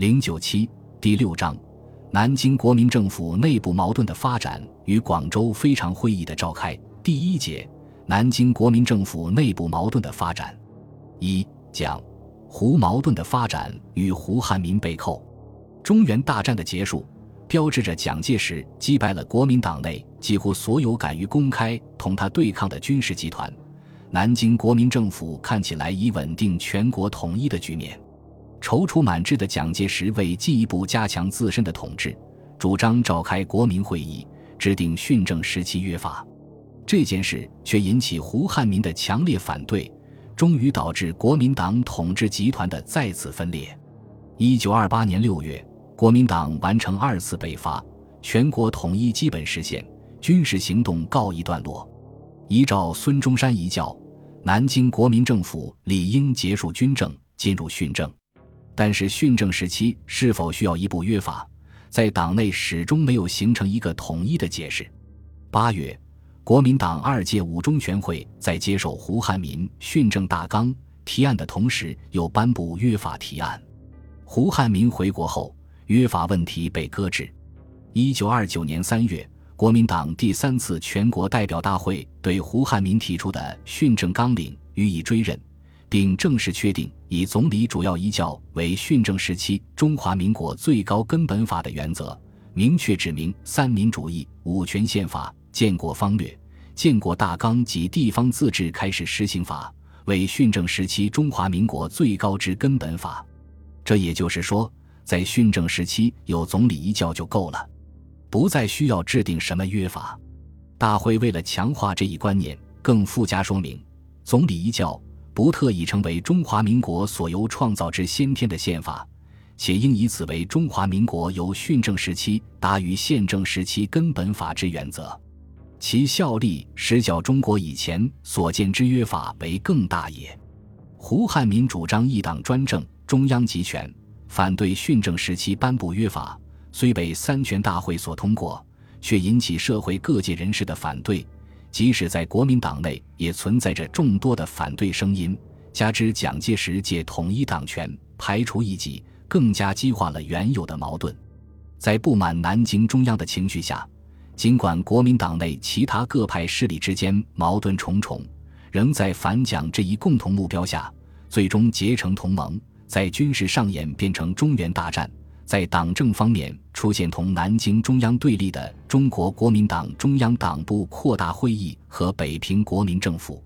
零九七第六章：南京国民政府内部矛盾的发展与广州非常会议的召开。第一节：南京国民政府内部矛盾的发展。一讲胡矛盾的发展与胡汉民被扣。中原大战的结束，标志着蒋介石击败了国民党内几乎所有敢于公开同他对抗的军事集团。南京国民政府看起来已稳定全国统一的局面。踌躇满志的蒋介石为进一步加强自身的统治，主张召开国民会议，制定训政时期约法。这件事却引起胡汉民的强烈反对，终于导致国民党统治集团的再次分裂。一九二八年六月，国民党完成二次北伐，全国统一基本实现，军事行动告一段落。依照孙中山遗教，南京国民政府理应结束军政，进入训政。但是训政时期是否需要一部约法，在党内始终没有形成一个统一的解释。八月，国民党二届五中全会在接受胡汉民训政大纲提案的同时，又颁布约法提案。胡汉民回国后，约法问题被搁置。一九二九年三月。国民党第三次全国代表大会对胡汉民提出的训政纲领予以追认，并正式确定以总理主要遗教为训政时期中华民国最高根本法的原则，明确指明三民主义、五权宪法、建国方略、建国大纲及地方自治开始实行法为训政时期中华民国最高之根本法。这也就是说，在训政时期有总理一教就够了。不再需要制定什么约法，大会为了强化这一观念，更附加说明：总理一教不特已成为中华民国所由创造之先天的宪法，且应以此为中华民国由训政时期达于宪政时期根本法之原则，其效力实较中国以前所见之约法为更大也。胡汉民主张一党专政，中央集权，反对训政时期颁布约法。虽被三全大会所通过，却引起社会各界人士的反对。即使在国民党内，也存在着众多的反对声音。加之蒋介石借统一党权排除异己，更加激化了原有的矛盾。在不满南京中央的情绪下，尽管国民党内其他各派势力之间矛盾重重，仍在反蒋这一共同目标下，最终结成同盟，在军事上演变成中原大战。在党政方面出现同南京中央对立的中国国民党中央党部扩大会议和北平国民政府，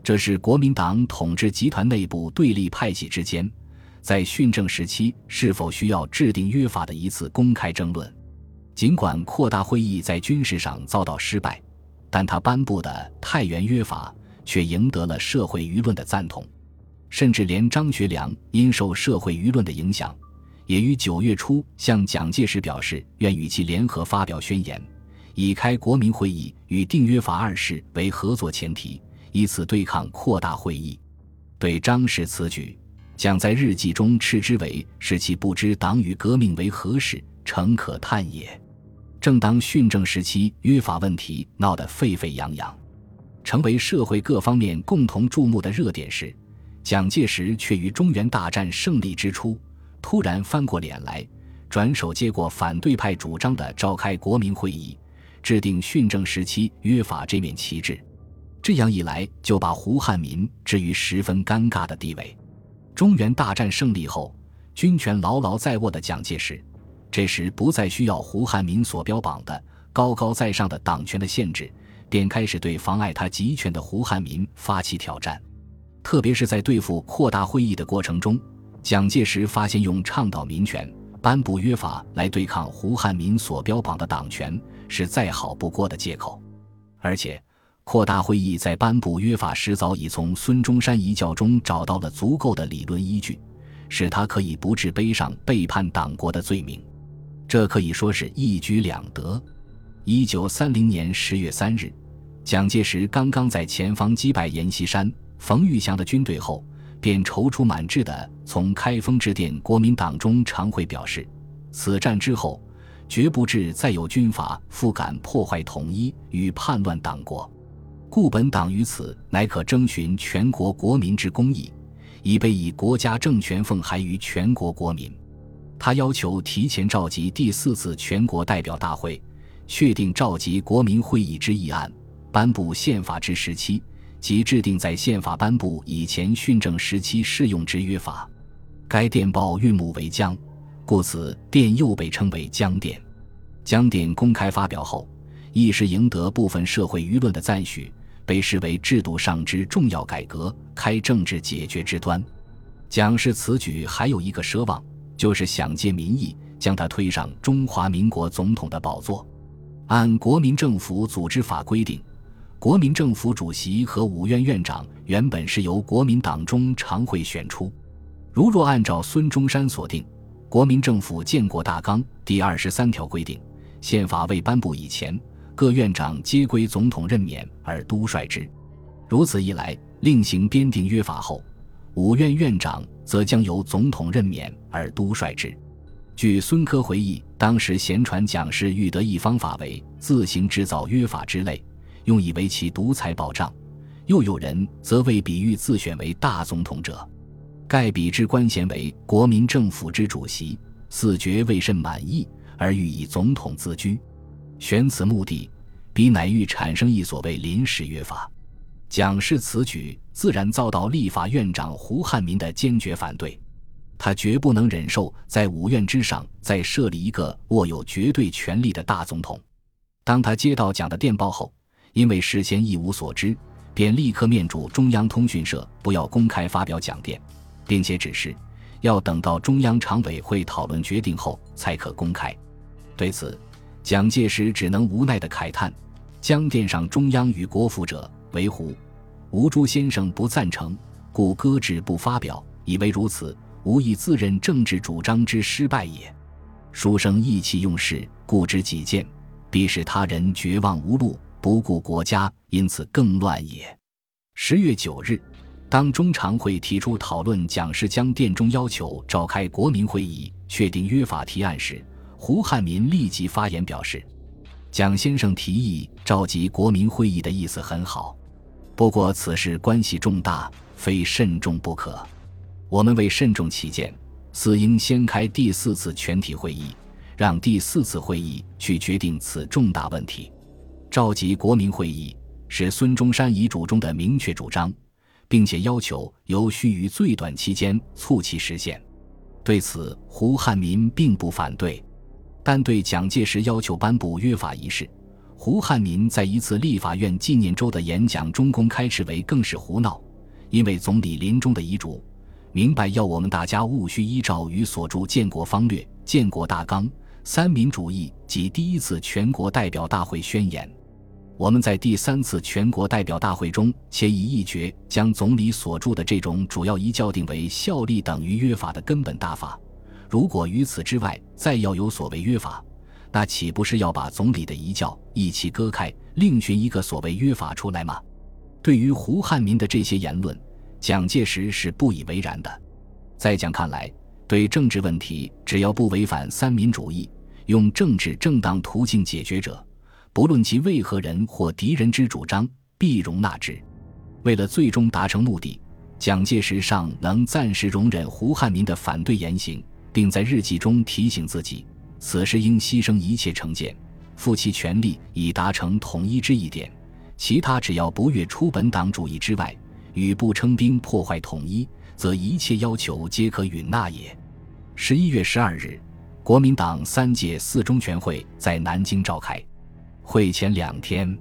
这是国民党统治集团内部对立派系之间，在训政时期是否需要制定约法的一次公开争论。尽管扩大会议在军事上遭到失败，但他颁布的太原约法却赢得了社会舆论的赞同，甚至连张学良因受社会舆论的影响。也于九月初向蒋介石表示，愿与其联合发表宣言，以开国民会议与订约法二事为合作前提，以此对抗扩大会议。对张氏此举，蒋在日记中斥之为“使其不知党与革命为何事，诚可叹也”。正当训政时期约法问题闹得沸沸扬扬，成为社会各方面共同注目的热点时，蒋介石却于中原大战胜利之初。突然翻过脸来，转手接过反对派主张的召开国民会议、制定训政时期约法这面旗帜，这样一来就把胡汉民置于十分尴尬的地位。中原大战胜利后，军权牢牢在握的蒋介石，这时不再需要胡汉民所标榜的高高在上的党权的限制，便开始对妨碍他集权的胡汉民发起挑战，特别是在对付扩大会议的过程中。蒋介石发现，用倡导民权、颁布约法来对抗胡汉民所标榜的党权，是再好不过的借口。而且，扩大会议在颁布约法时，早已从孙中山遗教中找到了足够的理论依据，使他可以不致背上背叛党国的罪名。这可以说是一举两得。一九三零年十月三日，蒋介石刚刚在前方击败阎锡山、冯玉祥的军队后。便踌躇满志地从开封致电国民党中常会，表示此战之后，绝不致再有军阀复敢破坏统一与叛乱党国，故本党于此乃可征询全国国民之公义，以备以国家政权奉还于全国国民。他要求提前召集第四次全国代表大会，确定召集国民会议之议案，颁布宪法之时期及制定在宪法颁布以前训政时期适用之约法。该电报韵母为江，故此电又被称为江电。江电公开发表后，一时赢得部分社会舆论的赞许，被视为制度上之重要改革，开政治解决之端。蒋氏此举还有一个奢望。就是想借民意将他推上中华民国总统的宝座。按国民政府组织法规定，国民政府主席和五院院长原本是由国民党中常会选出。如若按照孙中山所定，国民政府建国大纲第二十三条规定，宪法未颁布以前，各院长皆归总统任免而督率之。如此一来，另行编定约法后。五院院长则将由总统任免而督率之。据孙科回忆，当时闲传蒋氏欲得一方法为自行制造约法之类，用以为其独裁保障；又有人则为比喻自选为大总统者，盖比之官衔为国民政府之主席，自觉未甚满意，而欲以总统自居。选此目的，彼乃欲产生一所谓临时约法。蒋氏此举自然遭到立法院长胡汉民的坚决反对，他绝不能忍受在五院之上再设立一个握有绝对权力的大总统。当他接到蒋的电报后，因为事先一无所知，便立刻面嘱中央通讯社不要公开发表讲电，并且指示要等到中央常委会讨论决定后才可公开。对此，蒋介石只能无奈地慨叹：“江电上中央与国府者。”为胡，吴朱先生不赞成，故搁置不发表，以为如此，无以自认政治主张之失败也。书生意气用事，固执己见，必使他人绝望无路，不顾国家，因此更乱也。十月九日，当中常会提出讨论蒋氏江殿中要求召开国民会议，确定约法提案时，胡汉民立即发言表示：“蒋先生提议召集国民会议的意思很好。”不过此事关系重大，非慎重不可。我们为慎重起见，似应先开第四次全体会议，让第四次会议去决定此重大问题。召集国民会议是孙中山遗嘱中的明确主张，并且要求由须于最短期间促其实现。对此，胡汉民并不反对，但对蒋介石要求颁布约法一事。胡汉民在一次立法院纪念周的演讲中公开斥为更是胡闹，因为总理临终的遗嘱，明白要我们大家务须依照与所著建国方略、建国大纲、三民主义及第一次全国代表大会宣言。我们在第三次全国代表大会中，且以一决将总理所著的这种主要一教定为效力等于约法的根本大法。如果于此之外再要有所谓约法，那岂不是要把总理的遗教一起割开，另寻一个所谓约法出来吗？对于胡汉民的这些言论，蒋介石是不以为然的。在蒋看来，对政治问题，只要不违反三民主义，用政治正当途径解决者，不论其为何人或敌人之主张，必容纳之。为了最终达成目的，蒋介石尚能暂时容忍胡汉民的反对言行，并在日记中提醒自己。此时应牺牲一切成见，负其全力以达成统一之一点。其他只要不越出本党主义之外，与不称兵破坏统一，则一切要求皆可允纳也。十一月十二日，国民党三届四中全会在南京召开。会前两天，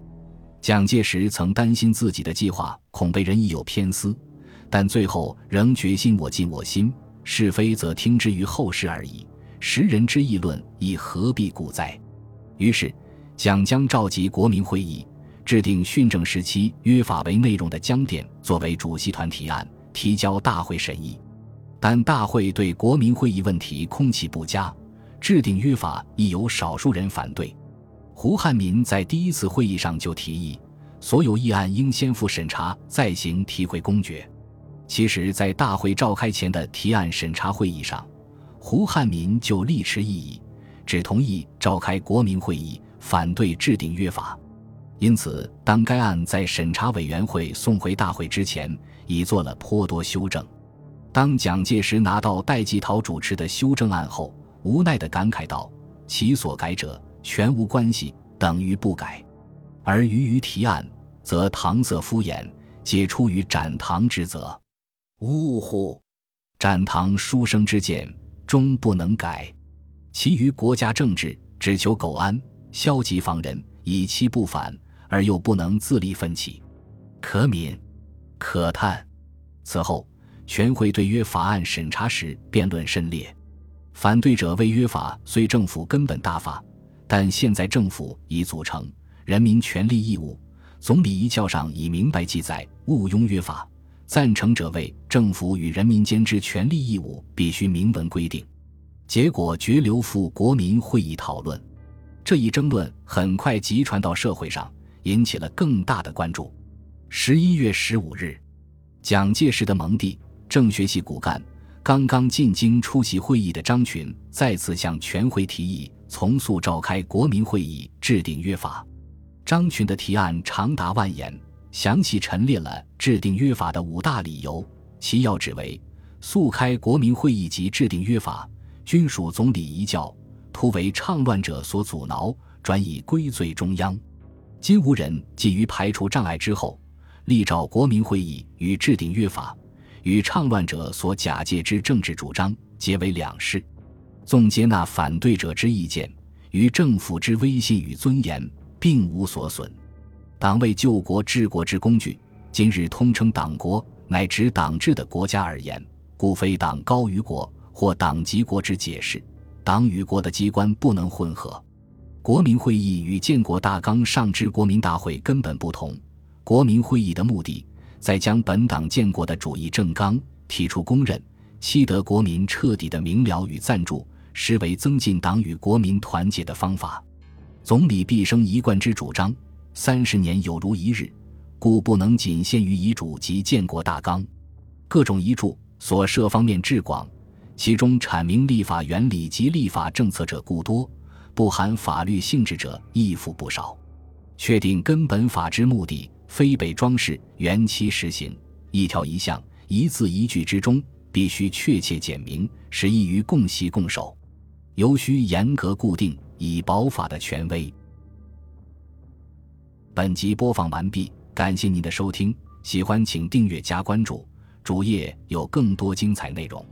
蒋介石曾担心自己的计划恐被人意有偏私，但最后仍决心我尽我心，是非则听之于后世而已。时人之议论，亦何必故哉？于是，蒋将召集国民会议，制定训政时期约法为内容的江典作为主席团提案，提交大会审议。但大会对国民会议问题空气不佳，制定约法亦有少数人反对。胡汉民在第一次会议上就提议，所有议案应先复审查，再行提会公决。其实，在大会召开前的提案审查会议上，胡汉民就力持异议，只同意召开国民会议，反对制定约法。因此，当该案在审查委员会送回大会之前，已做了颇多修正。当蒋介石拿到戴季陶主持的修正案后，无奈地感慨道：“其所改者，全无关系，等于不改。而余于提案，则搪塞敷衍，皆出于展堂之责。呜呼！展堂书生之见，终不能改。其余国家政治，只求苟安，消极防人，以期不反，而又不能自立奋起，可悯，可叹。”此后，全会对约法案审查时辩论甚烈。反对者为约法虽政府根本大法，但现在政府已组成，人民权利义务，总理遗教上已明白记载，毋庸约法。赞成者为政府与人民间之权利义务必须明文规定。结果决留赴国民会议讨论。这一争论很快急传到社会上，引起了更大的关注。十一月十五日。蒋介石的盟弟、政学系骨干、刚刚进京出席会议的张群，再次向全会提议从速召开国民会议，制定约法。张群的提案长达万言，详细陈列了制定约法的五大理由，其要旨为：速开国民会议及制定约法，均属总理遗教，突为倡乱者所阻挠，转以归罪中央。今无人基于排除障碍之后。立召国民会议与制定约法，与倡乱者所假借之政治主张皆为两事。纵接纳反对者之意见，于政府之威信与尊严并无所损。党为救国治国之工具，今日通称党国，乃指党治的国家而言，故非党高于国或党及国之解释。党与国的机关不能混合。国民会议与建国大纲上之国民大会根本不同。国民会议的目的，在将本党建国的主义政纲提出公认，期得国民彻底的明了与赞助，实为增进党与国民团结的方法。总理毕生一贯之主张，三十年有如一日，故不能仅限于遗嘱及建国大纲。各种遗嘱所涉方面至广，其中阐明立法原理及立法政策者故多，不含法律性质者亦复不少。确定根本法之目的。非被装饰，原期实行，一条一项，一字一句之中，必须确切简明，使易于共习共守，尤需严格固定，以保法的权威。本集播放完毕，感谢您的收听，喜欢请订阅加关注，主页有更多精彩内容。